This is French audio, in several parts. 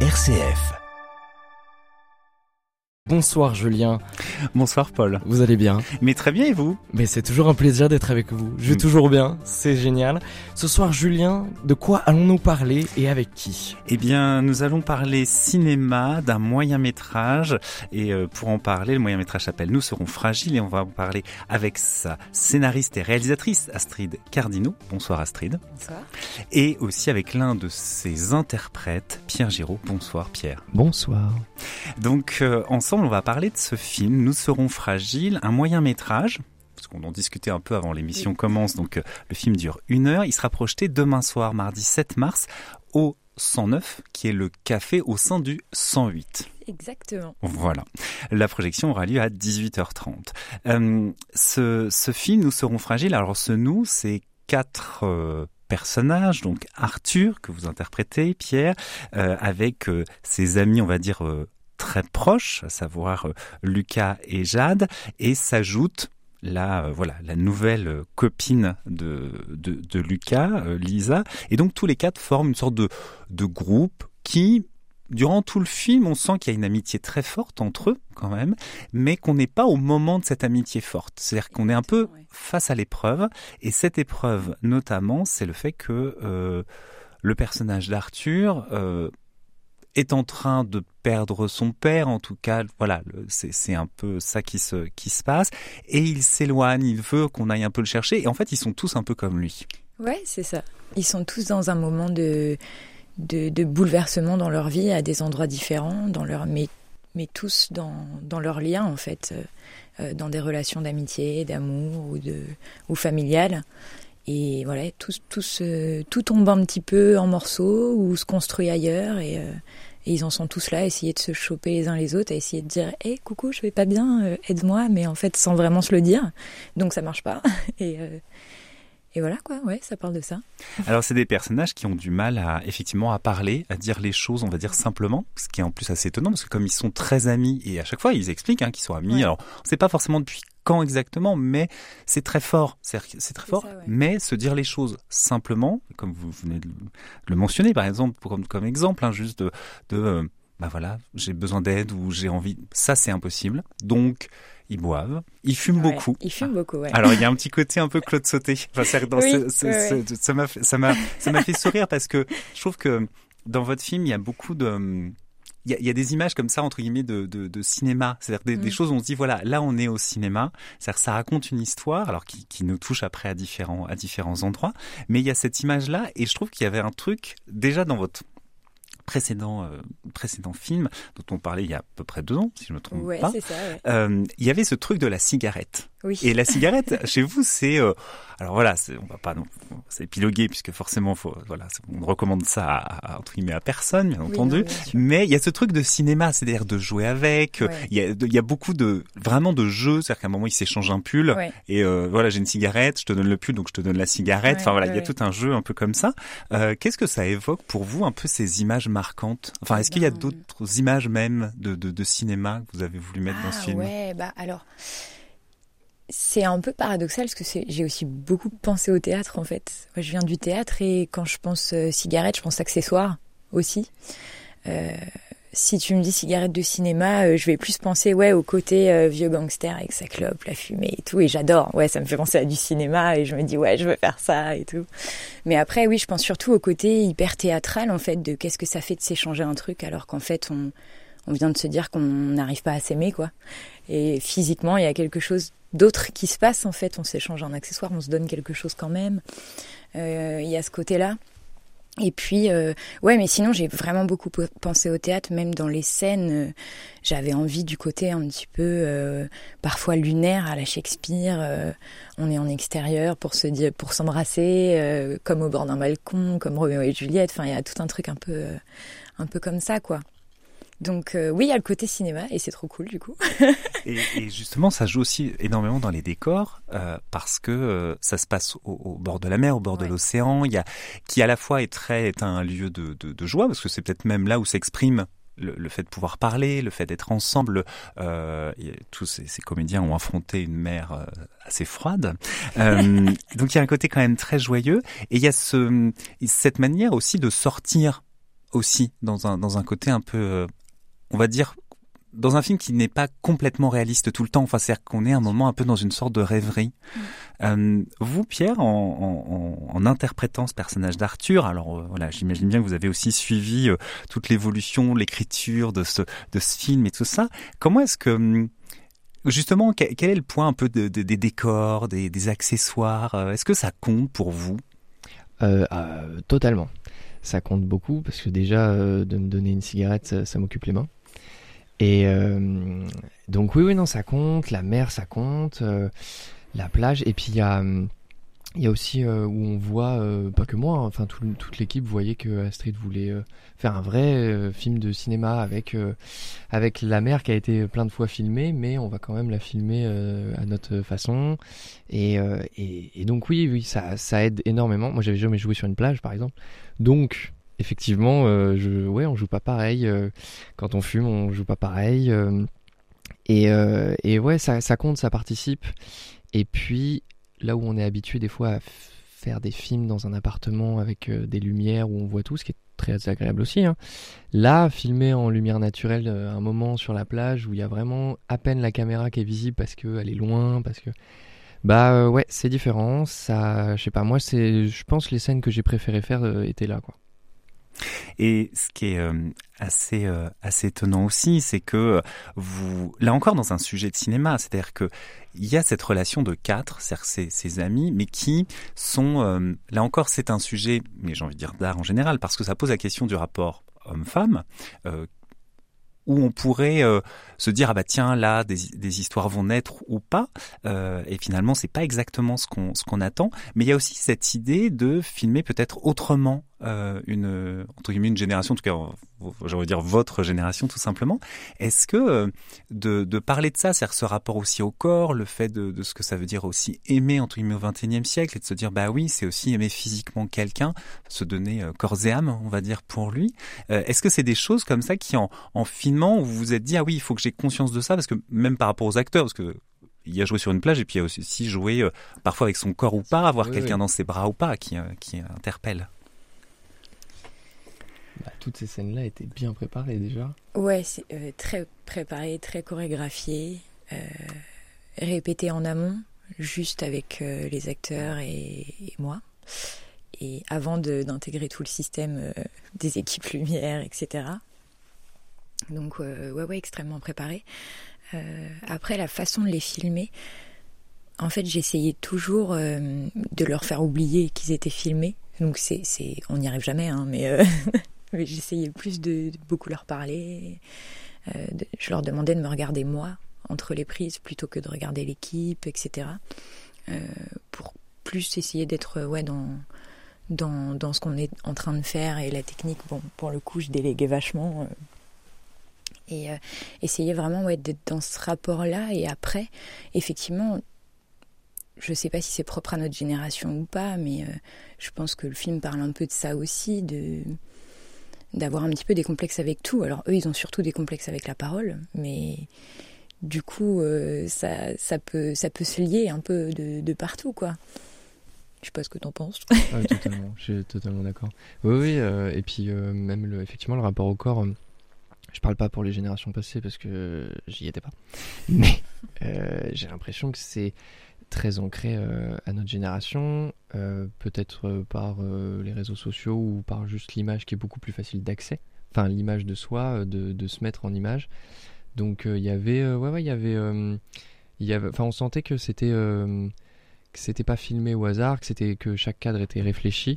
RCF. Bonsoir Julien. Bonsoir Paul. Vous allez bien Mais très bien et vous Mais c'est toujours un plaisir d'être avec vous. Je vais Mm. toujours bien, c'est génial. Ce soir Julien, de quoi allons-nous parler et avec qui? Eh bien, nous allons parler cinéma d'un moyen métrage. Et euh, pour en parler, le moyen métrage s'appelle Nous serons fragiles et on va en parler avec sa scénariste et réalisatrice Astrid Cardino. Bonsoir Astrid. Bonsoir. Et aussi avec l'un de ses interprètes, Pierre Giraud. Bonsoir Pierre. Bonsoir. Donc euh, ensemble, on va parler de ce film, Nous serons fragiles, un moyen métrage. Parce qu'on en discutait un peu avant l'émission commence, donc euh, le film dure une heure. Il sera projeté demain soir, mardi 7 mars, au 109, qui est le café au sein du 108. Exactement. Voilà. La projection aura lieu à 18h30. Euh, ce, ce film, Nous serons fragiles, alors ce nous, c'est quatre euh, personnages, donc Arthur, que vous interprétez, Pierre, euh, avec ses amis, on va dire, très proches, à savoir euh, Lucas et Jade, et s'ajoute la euh, voilà la nouvelle euh, copine de, de, de Lucas, Lisa, et donc tous les quatre forment une sorte de, de groupe qui durant tout le film, on sent qu'il y a une amitié très forte entre eux, quand même, mais qu'on n'est pas au moment de cette amitié forte. C'est-à-dire qu'on est un peu face à l'épreuve, et cette épreuve, notamment, c'est le fait que euh, le personnage d'Arthur euh, est en train de perdre son père, en tout cas, voilà, c'est un peu ça qui se, qui se passe, et il s'éloigne, il veut qu'on aille un peu le chercher, et en fait, ils sont tous un peu comme lui. Ouais, c'est ça. Ils sont tous dans un moment de, de, bouleversement dans leur vie, à des endroits différents, dans leur, mais, mais tous dans, dans leurs liens, en fait, euh, euh, dans des relations d'amitié, d'amour ou, de, ou familiales. Et voilà, tout, tout, se- tout tombe un petit peu en morceaux ou se construit ailleurs. Et, euh, et ils en sont tous là, à essayer de se choper les uns les autres, à essayer de dire Hé, coucou, je vais pas bien, euh, aide-moi, mais en fait, sans vraiment se le dire. Donc ça marche pas. Et, euh, et voilà, quoi, ouais, ça parle de ça. Alors c'est des personnages qui ont du mal à effectivement à parler, à dire les choses, on va dire simplement, ce qui est en plus assez étonnant parce que comme ils sont très amis et à chaque fois ils expliquent hein, qu'ils sont amis. Ouais. Alors on sait pas forcément depuis quand exactement, mais c'est très fort, c'est très fort. ça, ouais. Mais se dire les choses simplement, comme vous venez de le- mentionner par exemple, comme exemple, hein, juste de, de euh, bah voilà, j'ai besoin d'aide ou j'ai envie, ça c'est impossible. Donc ils boivent, ils fument Ouais, beaucoup. Il fume beaucoup, ouais. Alors il y a un petit côté un peu Claude Sauté. Enfin, c'est- dans Oui, ce- ce- ouais, ce- ça m'a fait- sourire parce que je trouve que dans votre film il y a beaucoup de il y a, il y a des images comme ça entre guillemets de, de, de cinéma, c'est-à-dire des, des Mm. choses où on se dit voilà là on est au cinéma, c'est-à-dire ça raconte une histoire alors qui, qui nous touche après à différents à différents endroits, mais il y a cette image là et je trouve qu'il y avait un truc déjà dans votre précédent euh, précédent film dont on parlait il y a à peu près deux ans si je me trompe Ouais, pas. ça, ouais. Euh, il y avait ce truc de la cigarette. Oui. Et la cigarette, chez vous, c'est euh, alors voilà, on va pas non, c'est épiloguer puisque forcément, faut voilà, c'est- on recommande ça à, à, entre guillemets à personne, bien Oui, entendu. non, bien sûr. Mais il y a ce truc de cinéma, c'est-à-dire de jouer avec. euh, Ouais. Il y a, il y a beaucoup de vraiment de jeux, c'est-à-dire qu'à un moment ils s'échangent un pull Ouais. et euh, voilà, j'ai une cigarette, je te donne le pull, donc je te donne la cigarette. Ouais, enfin voilà, il y a tout un jeu un peu comme ça. Euh, Qu'est-ce que ça évoque pour vous un peu ces images marquantes? Enfin, est-ce qu'il y a Ben- d'autres images même de, de, de cinéma que vous avez voulu mettre dans ce Ah film? ouais, bah alors c'est un peu paradoxal parce que j'ai aussi beaucoup pensé au théâtre en fait. Je viens du théâtre et quand je pense euh, cigarette, je pense accessoires aussi. Euh, si tu me dis cigarette de cinéma, euh, je vais plus penser ouais au côté euh, vieux gangster avec sa clope, la fumée et tout et j'adore. Ouais, ça me fait penser à du cinéma et je me dis ouais, je veux faire ça et tout. Mais après oui, je pense surtout au côté hyper théâtral en fait de qu'est-ce que ça fait de s'échanger un truc alors qu'en fait on on vient de se dire qu'on n'arrive pas à s'aimer quoi. Et physiquement, il y a quelque chose d'autre qui se passe en fait. On s'échange un accessoire, on se donne quelque chose quand même. Euh, Il y a ce côté-là. Et puis, euh, ouais, mais sinon, j'ai vraiment beaucoup pensé au théâtre, même dans les scènes. euh, J'avais envie du côté un petit peu, parfois lunaire à la Shakespeare. on est en extérieur pour se dire, pour s'embrasser, comme au bord d'un balcon, comme Roméo et Juliette. Enfin, il y a tout un truc un peu, un peu comme ça, quoi. Donc euh, oui, il y a le côté cinéma et c'est trop cool du coup. Et, et justement, ça joue aussi énormément dans les décors euh, parce que euh, ça se passe au, au bord de la mer, au bord de l'océan, il y a qui à la fois est très est un lieu de, de, de joie parce que c'est peut-être même là où s'exprime le, le fait de pouvoir parler, le fait d'être ensemble. Euh, tous ces, ces comédiens ont affronté une mer euh, assez froide, Euh, donc il y a un côté quand même très joyeux et il y a ce cette manière aussi de sortir aussi dans un dans un côté un peu, euh, on va dire dans un film qui n'est pas complètement réaliste tout le temps. Enfin, c'est-à-dire qu'on est un moment un peu dans une sorte de rêverie. Mm. Euh, vous, Pierre, en, en, en, interprétant ce personnage d'Arthur, alors euh, voilà, j'imagine bien que vous avez aussi suivi euh, toute l'évolution, l'écriture de ce de ce film et tout ça. Comment est-ce que hum, justement, quel, est le point un peu de, de, des décors, des, des accessoires Est-ce que ça compte pour vous? Totalement. Ça compte beaucoup parce que déjà de me donner une cigarette, ça, ça m'occupe les mains. Et euh, donc oui, oui, non, ça compte. La mer, ça compte. Euh, la plage. Et puis il y a, il y a aussi euh, où on voit, pas que moi, hein, enfin toute l'équipe voyait que Astrid voulait faire un vrai film de cinéma avec avec la mer qui a été plein de fois filmée, mais on va quand même la filmer à notre façon. Et, et, et, donc oui, oui, ça, ça aide énormément. Moi, j'avais jamais joué sur une plage, par exemple. Donc effectivement, euh, je, ouais, on joue pas pareil. Euh, quand on fume, on joue pas pareil. Euh, et, et, ouais, ça, compte, ça participe. Et puis, là où on est habitué des fois à faire des films dans un appartement avec des lumières où on voit tout, ce qui est très agréable aussi. Hein. Là, filmer en lumière naturelle un moment sur la plage où il y a vraiment à peine la caméra qui est visible parce qu'elle est loin, parce que bah ouais, c'est différent. Ça, je sais pas, moi c'est, je pense les scènes que j'ai préféré faire étaient là quoi. Et ce qui est euh, assez euh, assez étonnant aussi, c'est que vous là encore dans un sujet de cinéma, c'est-à-dire que il y a cette relation de quatre, c'est-à-dire ces, ces amis, mais qui sont euh, là encore c'est un sujet, mais j'ai envie de dire d'art en général, parce que ça pose la question du rapport homme-femme, où on pourrait se dire ah bah tiens là des, des histoires vont naître ou pas et finalement c'est pas exactement ce qu'on ce qu'on attend. Mais il y a aussi cette idée de filmer peut-être autrement euh, une entre guillemets une génération en tout cas j'aurais dire votre génération tout simplement. Est-ce que euh, de, de parler de ça c'est ce rapport aussi au corps le fait de, de ce que ça veut dire aussi aimer entre guillemets au XXIe siècle et de se dire bah oui c'est aussi aimer physiquement quelqu'un se donner euh, corps et âme on va dire pour lui. Est-ce que c'est des choses comme ça qui en, en filmant vous vous êtes dit ah oui il faut que j'ai conscience de ça parce que même par rapport aux acteurs, parce que il y a joué sur une plage et puis il y a aussi joué euh, parfois avec son corps ou pas, avoir quelqu'un dans ses bras ou pas qui, euh, qui interpelle. Bah, toutes ces scènes-là étaient bien préparées déjà. Ouais, euh, très préparé, très chorégraphié, répété en amont, juste avec les acteurs et, moi. Et avant d'intégrer tout le système des équipes lumière, etc. Donc ouais, ouais, extrêmement préparé. Euh, après, la façon de les filmer, en fait, j'essayais toujours euh, de leur faire oublier qu'ils étaient filmés. Donc c'est, on n'y arrive jamais, hein, euh, mais j'essayais plus de, beaucoup leur parler. je leur demandais de me regarder moi entre les prises plutôt que de regarder l'équipe, etc. pour plus essayer d'être ouais dans dans, dans ce qu'on est en train de faire et la technique. Bon, pour le coup, je déléguais vachement et euh, essayer vraiment ouais, d'être dans ce rapport-là. Et après, effectivement, je ne sais pas si c'est propre à notre génération ou pas, mais euh, je pense que le film parle un peu de ça aussi, de d'avoir un petit peu des complexes avec tout. Alors eux, ils ont surtout des complexes avec la parole, mais du coup, euh, ça, ça, peut, ça peut se lier un peu de, partout, quoi. Je sais pas ce que tu en penses. ah, totalement, je suis totalement d'accord. Oui, oui, et puis même le, effectivement le rapport au corps je parle pas pour les générations passées parce que j'y étais pas. Mais euh, j'ai l'impression que c'est très ancré euh, à notre génération, euh, peut-être par les réseaux sociaux ou par juste l'image qui est beaucoup plus facile d'accès. Enfin, l'image de soi, de, se mettre en image. Donc il y avait, ouais, ouais, il y avait, enfin, on sentait que c'était, que pas filmé au hasard, que c'était que chaque cadre était réfléchi.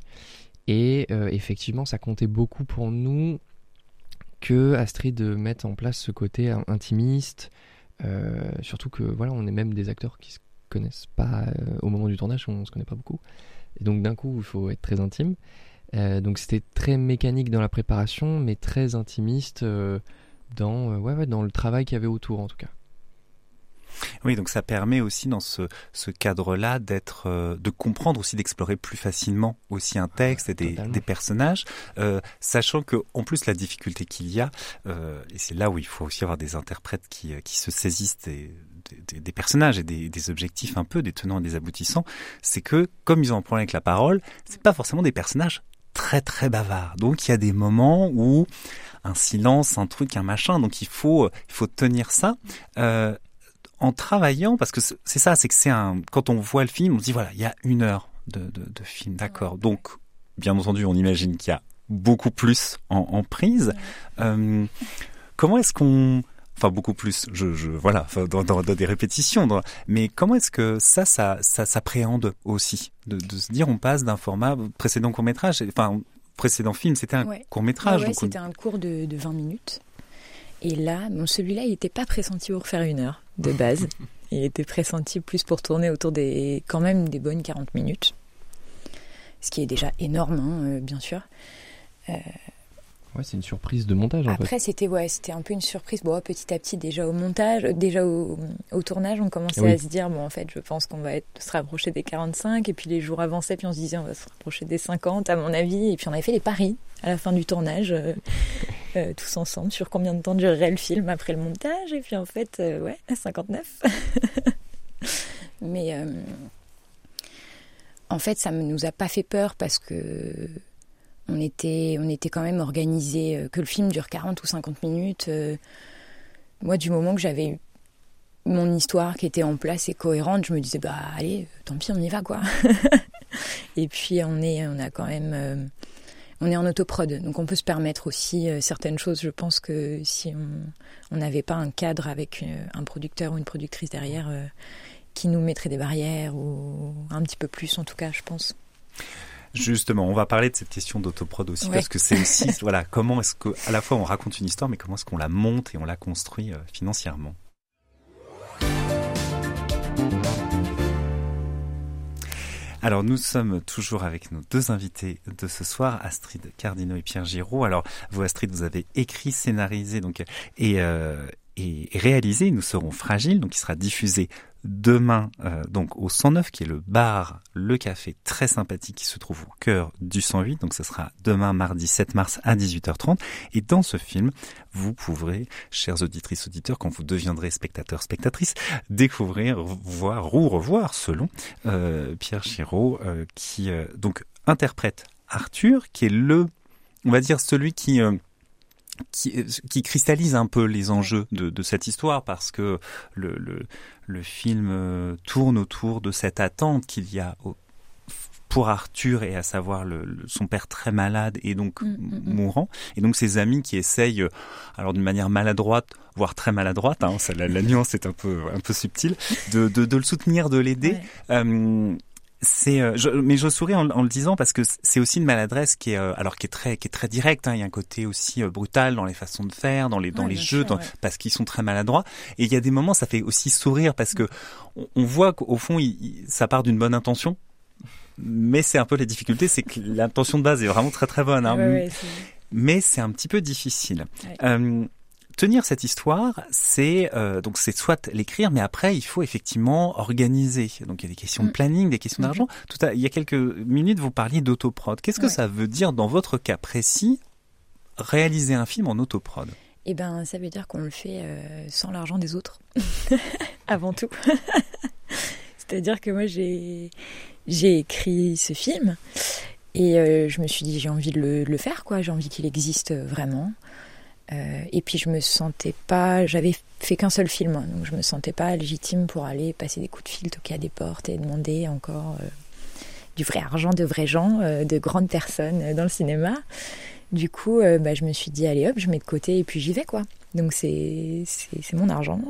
Et effectivement, ça comptait beaucoup pour nous que Astrid mette en place ce côté intimiste, euh, surtout que voilà, on est même des acteurs qui se connaissent pas euh, au moment du tournage, on se connaît pas beaucoup. Et donc d'un coup, il faut être très intime. Euh, donc c'était très mécanique dans la préparation, mais très intimiste dans, ouais, ouais, dans le travail qu'il y avait autour en tout cas. Oui, donc ça permet aussi dans ce, ce cadre-là d'être, euh, de comprendre aussi, d'explorer plus facilement aussi un texte et des, des personnages, euh, sachant que en plus la difficulté qu'il y a, euh, et c'est là où il faut aussi avoir des interprètes qui, qui se saisissent des, des, des personnages et des, des, objectifs un peu, des tenants et des aboutissants, c'est que comme ils ont un problème avec la parole, c'est pas forcément des personnages très très bavard. Donc il y a des moments où un silence, un truc, un machin. Donc il faut il faut tenir ça. Euh, en travaillant, parce que c'est ça, c'est que c'est un. Quand on voit le film, on se dit voilà, il y a une heure de, de, de film, d'accord. Donc, bien entendu, on imagine qu'il y a beaucoup plus en, en prise. Euh, comment est-ce qu'on enfin beaucoup plus, je, je voilà, dans, dans, dans, des répétitions. Dans, mais comment est-ce que ça, ça, ça s'appréhende aussi, de, de, se dire on passe d'un format précédent court métrage, enfin précédent film, c'était un ouais. court métrage. Ouais, c'était un cours de, de 20 minutes. Et là, bon, celui-là, il n'était pas pressenti pour faire une heure de base. il était pressenti plus pour tourner autour des, quand même, des bonnes 40 minutes. Ce qui est déjà énorme, hein, euh, bien sûr. Euh, Ouais, c'est une surprise de montage en Après, c'était ouais, c'était un peu une surprise. Bon, petit à petit, déjà au montage, déjà au, au tournage, on commençait Oui. à se dire, bon, en fait, je pense qu'on va être, se rapprocher des 45. Et puis les jours avançaient, puis on se disait, on va se rapprocher des 50, à mon avis. Et puis on avait fait les paris à la fin du tournage, euh, euh, tous ensemble, sur combien de temps durerait le film après le montage. Et puis en fait, euh, ouais, 59. Mais euh, en fait, ça ne nous a pas fait peur parce que on était, quand même organisé, euh, que le film dure 40 ou 50 minutes. euh, moi, du moment que j'avais mon histoire qui était en place et cohérente, je me disais, bah allez, tant pis, on y va, quoi. et puis, on, est, on a quand même. euh, on est en autoprod, donc on peut se permettre aussi certaines choses. Je pense que si on n'avait pas un cadre avec un producteur ou une productrice derrière qui nous mettrait des barrières, ou un petit peu plus en tout cas, je pense. Justement, on va parler de cette question d'autoprod aussi Ouais. parce que c'est aussi voilà comment est-ce que à la fois on raconte une histoire mais comment est-ce qu'on la monte et on la construit euh, financièrement. Alors nous sommes toujours avec nos deux invités de ce soir, Astrid Cardino et Pierre Giraud. Alors vous Astrid, vous avez écrit, scénarisé donc et euh, et réalisé Nous serons fragiles, donc il sera diffusé demain euh, donc au 109 qui est le bar Le Café très sympathique qui se trouve au cœur du 108 donc ce sera demain mardi 7 mars à 18h30 et dans ce film vous pourrez chers auditrices auditeurs quand vous deviendrez spectateurs spectatrices découvrir voir ou revoir selon euh, Pierre Chiraud euh, qui euh, donc interprète Arthur qui est le on va dire celui qui qui, qui cristallise un peu les enjeux de, de cette histoire parce que le, le, le film euh, tourne autour de cette attente qu'il y a au- pour Arthur et à savoir le, le- son père très malade et donc Mm, mm, mm. mourant et donc ses amis qui essayent euh, alors d'une manière maladroite voire très maladroite hein, ça, la, la nuance est un peu un peu subtile de, de, de le soutenir de l'aider Ouais. euh, c'est, euh, je- mais je souris en, en le disant parce que c'est aussi une maladresse qui est, euh, alors qui est très, qui est très directe. hein. Il y a un côté aussi euh, brutal dans les façons de faire, dans les, dans Ouais, les jeux, sûr, dans- ouais. parce qu'ils sont très maladroits. Et il y a des moments, ça fait aussi sourire parce que on, on voit qu'au fond, il- il- ça part d'une bonne intention. Mais c'est un peu la difficulté, c'est que l'intention de base est vraiment très très bonne. hein. Ouais, mais c'est un petit peu difficile. Euh, tenir cette histoire, c'est euh, donc c'est soit l'écrire, mais après il faut effectivement organiser. Donc il y a des questions de Mm. planning, des questions d'argent. Tout à, il y a quelques minutes, vous parliez d'autoprod. Qu'est-ce que Ouais. ça veut dire dans votre cas précis réaliser un film en autoprod? Eh ben, ça veut dire qu'on le fait euh, sans l'argent des autres, avant tout. C'est-à-dire que moi, j'ai j'ai écrit ce film et euh, je me suis dit j'ai envie de le, de le faire, quoi. J'ai envie qu'il existe vraiment. Euh, et puis je me sentais pas, j'avais fait qu'un seul film, hein, donc je me sentais pas légitime pour aller passer des coups de fil, toquer à des portes et demander encore euh, du vrai argent de vrais gens, euh, de grandes personnes dans le cinéma. Du coup, bah, je me suis dit, allez hop, je mets de côté et puis j'y vais, quoi. Donc c'est c'est mon argent.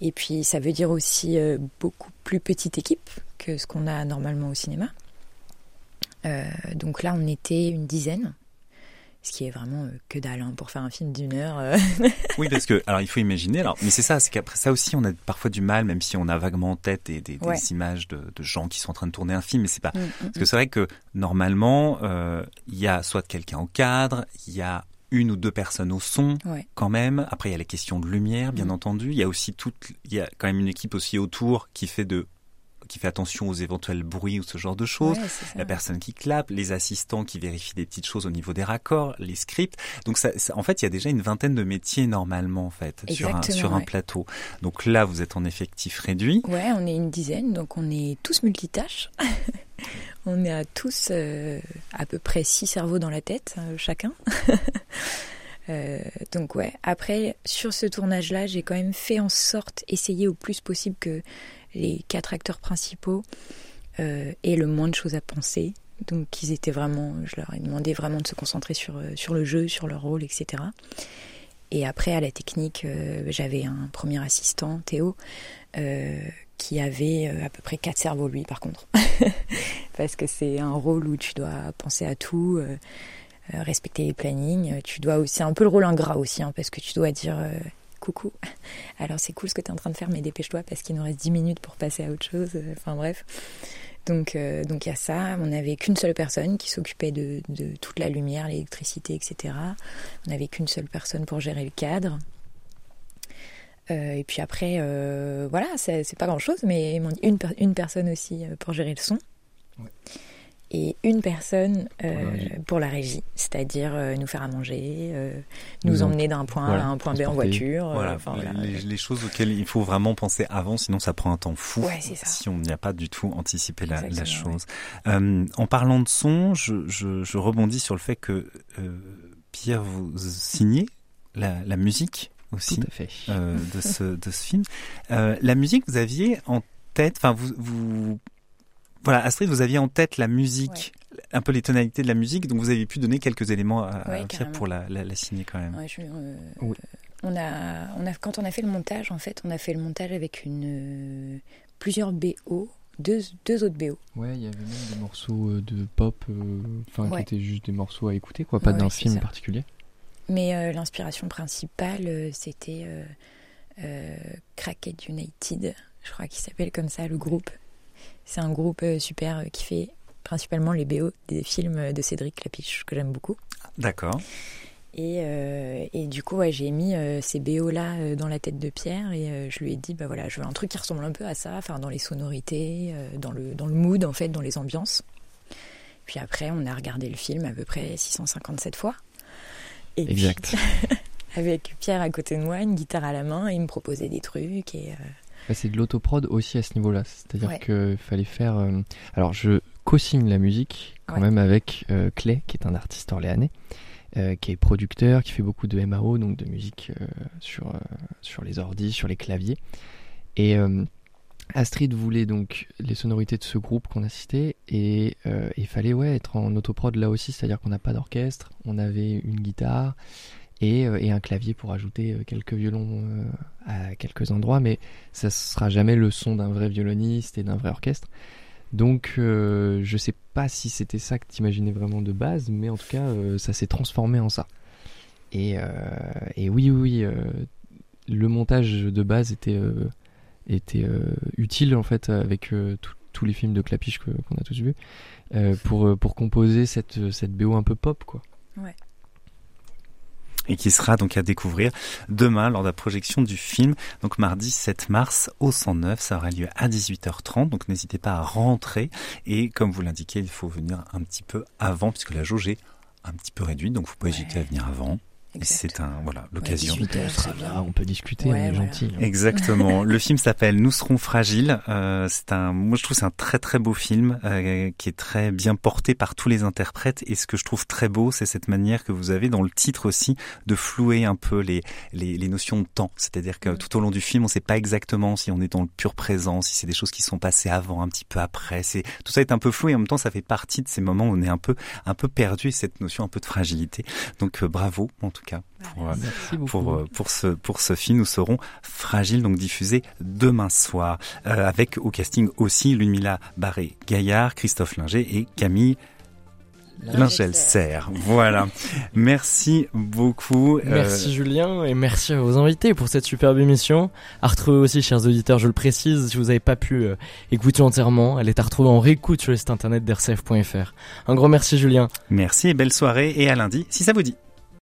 et puis ça veut dire aussi beaucoup plus petite équipe que ce qu'on a normalement au cinéma. Donc là, on était une dizaine, ce qui est vraiment euh, que dalle hein, pour faire un film d'une heure. euh. Oui, parce que alors il faut imaginer. Alors, mais c'est ça, c'est qu'après ça aussi, on a parfois du mal, même si on a vaguement en tête des, des, des Ouais. images de, de gens qui sont en train de tourner un film, mais c'est pas Mm, mm, Parce que c'est vrai que normalement, euh, il y a soit quelqu'un au cadre, il y a une ou deux personnes au son Ouais. quand même. Après, il y a les questions de lumière, bien entendu. Il y a aussi toute, il y a quand même une équipe aussi autour qui fait de, qui fait attention aux éventuels bruits ou ce genre de choses. Ouais. La personne qui clappe, les assistants qui vérifient des petites choses au niveau des raccords, les scripts. Donc ça, ça- en fait, il y a déjà une vingtaine de métiers normalement en fait sur un, sur plateau. Donc là, vous êtes en effectif réduit. Ouais, on est une dizaine, donc on est tous multitâches. on est à tous euh, à peu près six cerveaux dans la tête, euh, chacun. Euh, donc ouais, après, sur ce tournage-là, j'ai quand même fait en sorte, essayer au plus possible que les quatre acteurs principaux aient le moins de choses à penser. Donc ils étaient vraiment, je leur ai demandé vraiment de se concentrer sur, sur le jeu, sur leur rôle, etc. Et après, à la technique, j'avais un premier assistant, Théo, qui avait euh, à peu près quatre cerveaux lui par contre parce que c'est un rôle où tu dois penser à tout euh, euh, respecter les plannings tu dois aussi un peu le rôle ingrat aussi hein, parce que tu dois dire coucou. Alors c'est cool ce que tu es en train de faire mais dépêche-toi parce qu'il nous reste 10 minutes pour passer à autre chose. Enfin bref. Donc donc il y a ça. On n'avait qu'une seule personne qui s'occupait de, toute la lumière l'électricité etc on n'avait qu'une seule personne pour gérer le cadre. Euh, et puis après, euh, voilà, c'est pas grand chose, mais une, une personne aussi euh, pour gérer le son. Et une personne pour la régie, c'est-à-dire nous faire à manger, nous, emmener d'un point A à un point B en voiture. Voilà, les, choses auxquelles il faut vraiment penser avant, sinon ça prend un temps fou si on n'y a pas du tout anticipé la, la chose. en parlant de son, je, je, je, rebondis sur le fait que Pierre, vous signez la, la musique aussi euh, de, ce, de ce film. Euh, la musique, vous aviez en tête, enfin vous, vous, voilà, Astrid, vous aviez en tête la musique, un peu les tonalités de la musique, donc vous avez pu donner quelques éléments à, Pierre pour la, la, signer quand même. Euh, on a, on a, quand on a fait le montage, en fait, on a fait le montage avec une plusieurs BO deux, deux autres BO. Ouais, il y avait même des morceaux de pop, enfin qui étaient juste des morceaux à écouter, quoi, pas d'un film particulier. Mais euh, l'inspiration principale, euh, c'était euh, Cracked United, je crois qu'il s'appelle comme ça le groupe. C'est un groupe super qui fait principalement les BO des films de Cédric Clapiche, que j'aime beaucoup. D'accord. Et, et, du coup, ouais, j'ai mis ces BO-là dans la tête de Pierre et je lui ai dit, bah voilà, je veux un truc qui ressemble un peu à ça, enfin dans les sonorités, dans, le, dans le mood en fait, dans les ambiances. Puis après, on a regardé le film à peu près 657 fois exact. avec Pierre à côté de moi, une guitare à la main, et il me proposait des trucs. Et, euh, c'est de l'autoprod aussi à ce niveau-là. C'est-à-dire qu'il fallait faire. Euh, alors, je co-signe la musique quand même avec euh, Clay, qui est un artiste orléanais, qui est producteur, qui fait beaucoup de MAO, donc de musique sur, sur les ordis, sur les claviers. Et Astrid voulait donc les sonorités de ce groupe qu'on a cité et euh, il fallait ouais être en autoprod là aussi, c'est-à-dire qu'on n'a pas d'orchestre, on avait une guitare et, euh, et, un clavier pour ajouter euh, quelques violons à quelques endroits, mais ça sera jamais le son d'un vrai violoniste et d'un vrai orchestre. Donc je sais pas si c'était ça que t'imaginais vraiment de base, mais en tout cas ça s'est transformé en ça. Et, oui oui, le montage de base était euh, utile en fait avec euh, tous les films de Clapiche qu'on a tous vus euh, pour, pour composer cette, cette BO un peu pop quoi. Ouais et qui sera donc à découvrir demain lors de la projection du film. Donc mardi 7 mars au 109, ça aura lieu à 18h30. Donc n'hésitez pas à rentrer et comme vous l'indiquez, il faut venir un petit peu avant puisque la jauge est un petit peu réduite. Donc vous pouvez hésiter à venir avant. C'est un voilà l'occasion. on peut discuter, on est gentil. Hein. Exactement. le film s'appelle Nous serons fragiles. Euh, c'est un, moi je trouve c'est un très très beau film euh, qui est très bien porté par tous les interprètes. Et ce que je trouve très beau, c'est cette manière que vous avez dans le titre aussi de flouer un peu les les, les notions de temps. C'est-à-dire que mm. tout au long du film, on ne sait pas exactement si on est dans le pur présent, si c'est des choses qui sont passées avant, un petit peu après. C'est tout ça est un peu flou et en même temps ça fait partie de ces moments où on est un peu un peu perdu cette notion un peu de fragilité. Donc euh, bravo en tout cas pour, euh, pour, euh, pour, ce, pour ce film. Nous serons fragiles, donc diffusé demain soir, euh, avec au casting aussi Lumila Barré-Gaillard, Christophe Linger et Camille Lingel Serre. Voilà. merci beaucoup. Merci Julien et merci à vos invités pour cette superbe émission. À retrouver aussi, chers auditeurs, je le précise, si vous n'avez pas pu écouter entièrement, elle est à retrouver en réécoute sur le site internet d'RCF.fr. Un grand merci Julien. Merci et belle soirée et à lundi si ça vous dit.